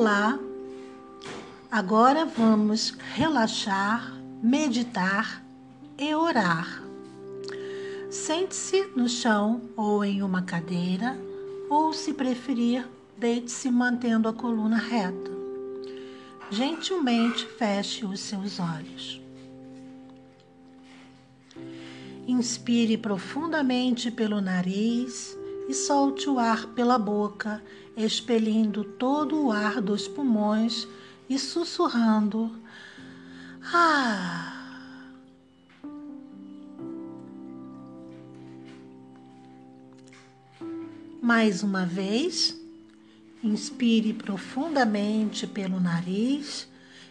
Olá! Agora vamos relaxar, meditar e orar. Sente-se no chão ou em uma cadeira, ou se preferir, deite-se mantendo a coluna reta. Gentilmente feche os seus olhos. Inspire profundamente pelo nariz e solte o ar pela boca, expelindo todo o ar dos pulmões e sussurrando: Ah! Mais uma vez, inspire profundamente pelo nariz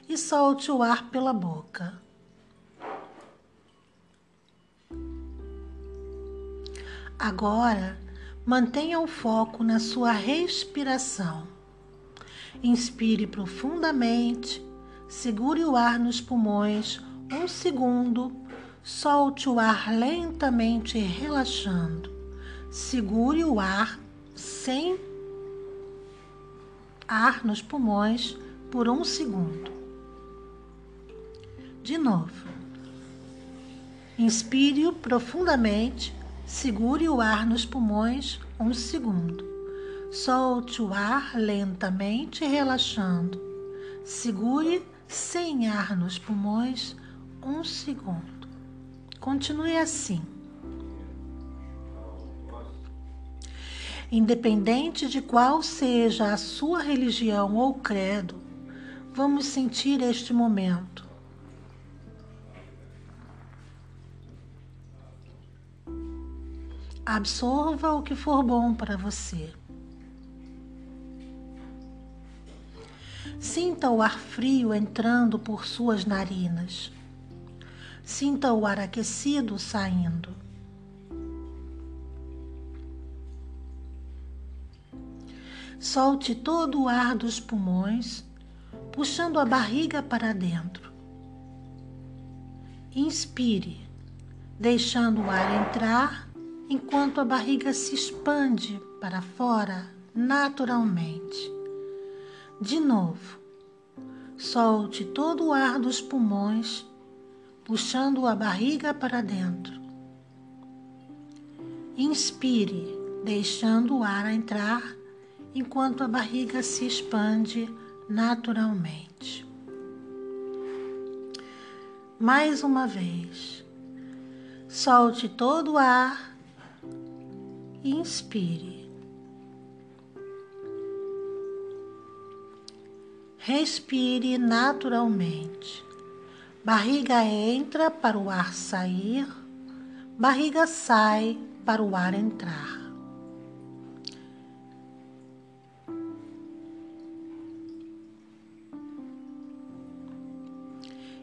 e solte o ar pela boca. Agora, Mantenha o foco na sua respiração. Inspire profundamente, segure o ar nos pulmões um segundo, solte o ar lentamente relaxando. Segure o ar sem ar nos pulmões por um segundo. De novo. Inspire profundamente, Segure o ar nos pulmões um segundo. Solte o ar lentamente, relaxando. Segure sem ar nos pulmões um segundo. Continue assim. Independente de qual seja a sua religião ou credo, vamos sentir este momento Absorva o que for bom para você. Sinta o ar frio entrando por suas narinas. Sinta o ar aquecido saindo. Solte todo o ar dos pulmões, puxando a barriga para dentro. Inspire, deixando o ar entrar enquanto a barriga se expande para fora naturalmente. De novo, solte todo o ar dos pulmões, puxando a barriga para dentro. Inspire, deixando o ar entrar enquanto a barriga se expande naturalmente. Mais uma vez, solte todo o ar inspire. Respire naturalmente. Barriga entra para o ar sair, barriga sai para o ar entrar.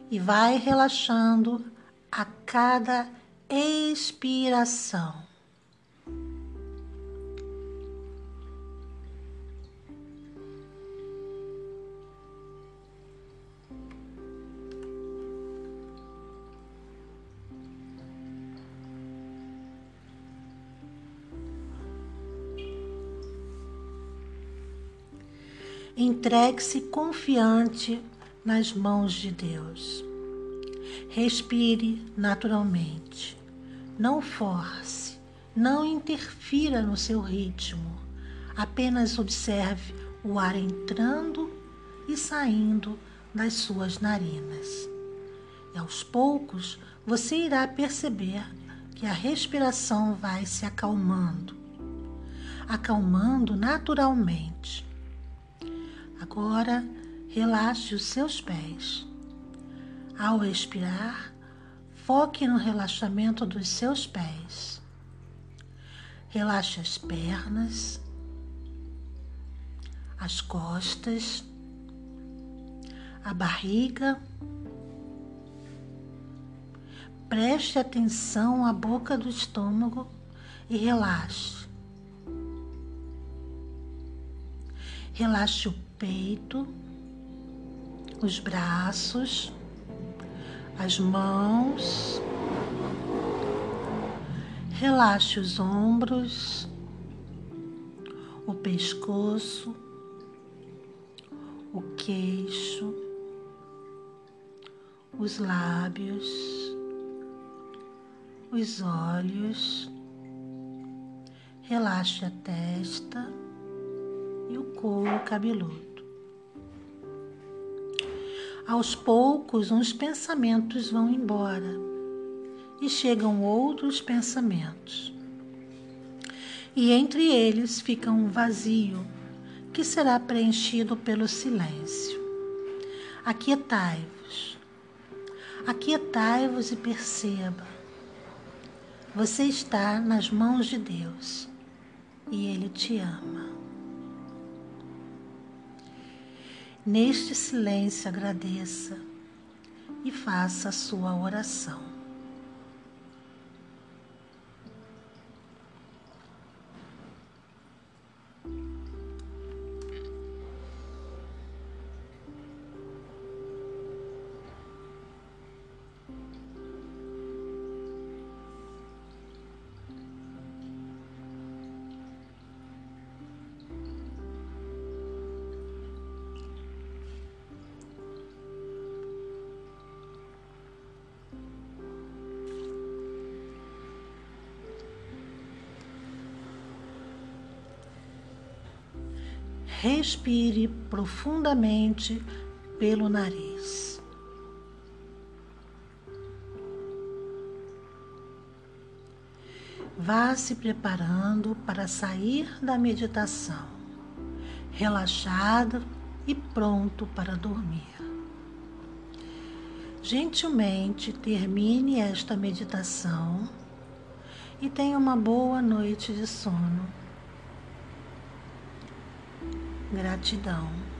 E vai relaxando a cada expiração. Entregue-se confiante nas mãos de Deus. Respire naturalmente. Não force, não interfira no seu ritmo. Apenas observe o ar entrando e saindo das suas narinas. E aos poucos você irá perceber que a respiração vai se acalmando, acalmando naturalmente. Agora, relaxe os seus pés. Ao expirar, foque no relaxamento dos seus pés. Relaxe as pernas, as costas, a barriga. Preste atenção à boca do estômago e relaxe. Relaxe o peito, os braços, as mãos. Relaxe os ombros, o pescoço, o queixo, os lábios, os olhos. Relaxe a testa o couro cabeludo. Aos poucos, uns pensamentos vão embora e chegam outros pensamentos. E entre eles fica um vazio que será preenchido pelo silêncio. Aquietai-vos. Aquietai-vos e perceba. Você está nas mãos de Deus e Ele te ama. Neste silêncio, agradeça e faça a sua oração. Respire profundamente pelo nariz. Vá se preparando para sair da meditação, relaxado e pronto para dormir. Gentilmente termine esta meditação e tenha uma boa noite de sono. Gratidão.